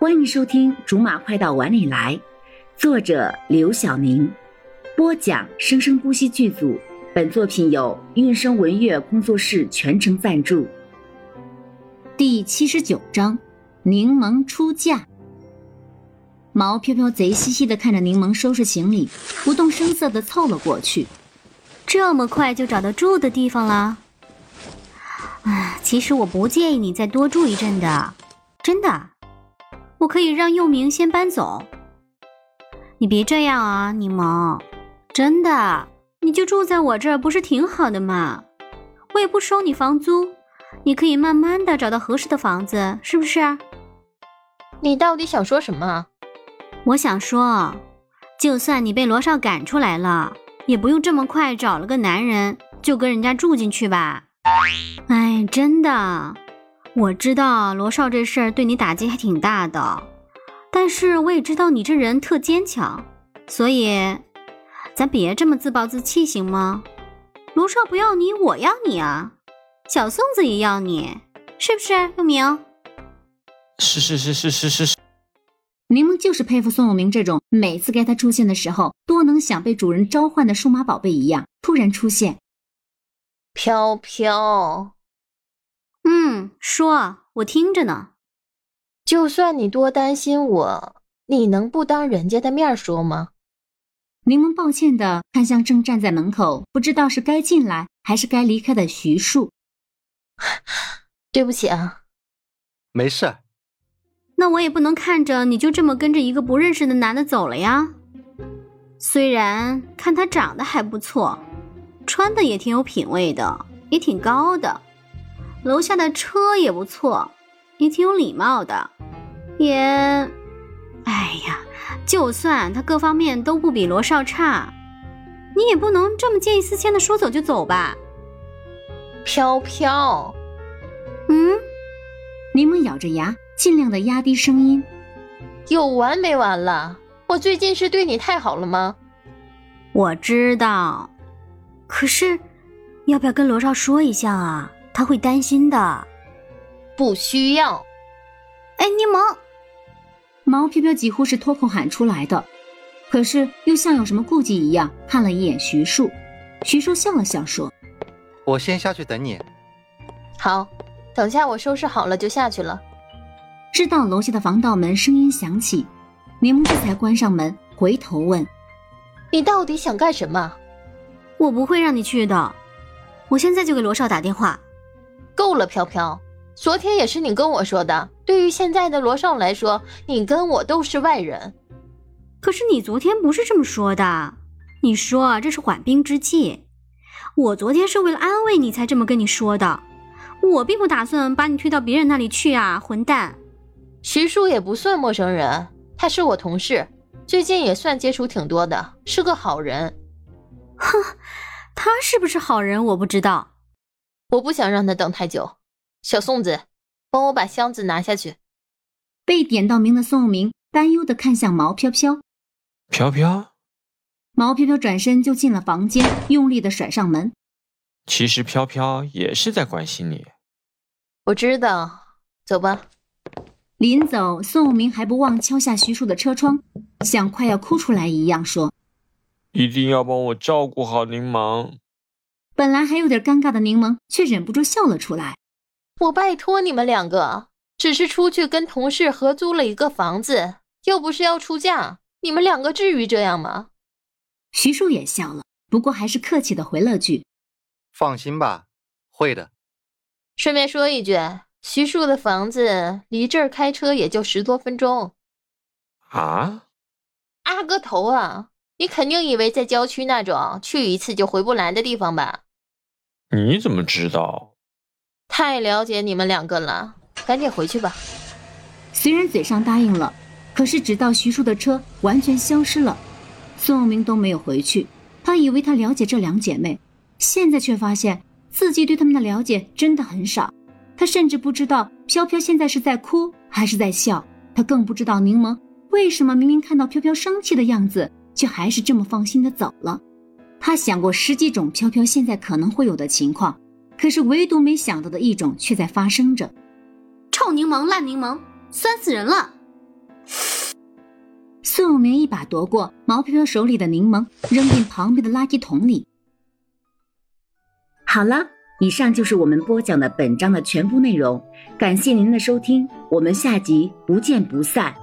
欢迎收听《竹马快到碗里来》，作者刘晓宁，播讲生生不息剧组。本作品由韵声文乐工作室全程赞助。第七十九章：柠檬出嫁。毛飘飘贼兮兮的看着柠檬收拾行李，不动声色的凑了过去。这么快就找到住的地方了？啊，其实我不介意你再多住一阵的，真的。我可以让佑明先搬走，你别这样啊，柠檬，真的，你就住在我这儿不是挺好的吗？我也不收你房租，你可以慢慢的找到合适的房子，是不是？你到底想说什么？我想说，就算你被罗少赶出来了，也不用这么快找了个男人就跟人家住进去吧。哎，真的。我知道罗少这事儿对你打击还挺大的，但是我也知道你这人特坚强，所以咱别这么自暴自弃，行吗？罗少不要你，我要你啊！小宋子也要你，是不是？佑明，是是是是是是是。柠檬就是佩服宋永明这种每次该他出现的时候多能想被主人召唤的数码宝贝一样突然出现。飘飘。嗯，说，我听着呢。就算你多担心我，你能不当人家的面说吗？柠檬抱歉的看向正站在门口，不知道是该进来还是该离开的徐树。对不起啊，没事。那我也不能看着你就这么跟着一个不认识的男的走了呀。虽然看他长得还不错，穿的也挺有品味的，也挺高的。楼下的车也不错，也挺有礼貌的，也，哎呀，就算他各方面都不比罗少差，你也不能这么见异思迁的说走就走吧？飘飘，嗯，柠檬咬着牙，尽量的压低声音，有完没完了？我最近是对你太好了吗？我知道，可是，要不要跟罗少说一下啊？他会担心的，不需要。哎，柠檬，毛飘飘几乎是脱口喊出来的，可是又像有什么顾忌一样，看了一眼徐树。徐树笑了笑说：“我先下去等你。”好，等下我收拾好了就下去了。知道楼下的防盗门声音响起，柠檬这才关上门，回头问：“你到底想干什么？”我不会让你去的，我现在就给罗少打电话。够了，飘飘。昨天也是你跟我说的。对于现在的罗少来说，你跟我都是外人。可是你昨天不是这么说的。你说这是缓兵之计。我昨天是为了安慰你才这么跟你说的。我并不打算把你推到别人那里去啊，混蛋。徐叔也不算陌生人，他是我同事，最近也算接触挺多的，是个好人。哼，他是不是好人我不知道。我不想让他等太久，小宋子，帮我把箱子拿下去。被点到名的宋明担忧的看向毛飘飘，飘飘，毛飘飘转身就进了房间，用力的甩上门。其实飘飘也是在关心你，我知道。走吧。临走，宋明还不忘敲下徐树的车窗，像快要哭出来一样说：“一定要帮我照顾好柠檬。”本来还有点尴尬的柠檬，却忍不住笑了出来。我拜托你们两个，只是出去跟同事合租了一个房子，又不是要出嫁，你们两个至于这样吗？徐叔也笑了，不过还是客气的回了句：“放心吧，会的。”顺便说一句，徐叔的房子离这儿开车也就十多分钟。啊？阿个头啊！你肯定以为在郊区那种去一次就回不来的地方吧？你怎么知道？太了解你们两个了，赶紧回去吧。虽然嘴上答应了，可是直到徐叔的车完全消失了，宋永明都没有回去。他以为他了解这两姐妹，现在却发现自己对他们的了解真的很少。他甚至不知道飘飘现在是在哭还是在笑，他更不知道柠檬为什么明明看到飘飘生气的样子，却还是这么放心的走了。他想过十几种飘飘现在可能会有的情况，可是唯独没想到的一种却在发生着。臭柠檬，烂柠檬，酸死人了！宋永明一把夺过毛飘飘手里的柠檬，扔进旁边的垃圾桶里。好了，以上就是我们播讲的本章的全部内容，感谢您的收听，我们下集不见不散。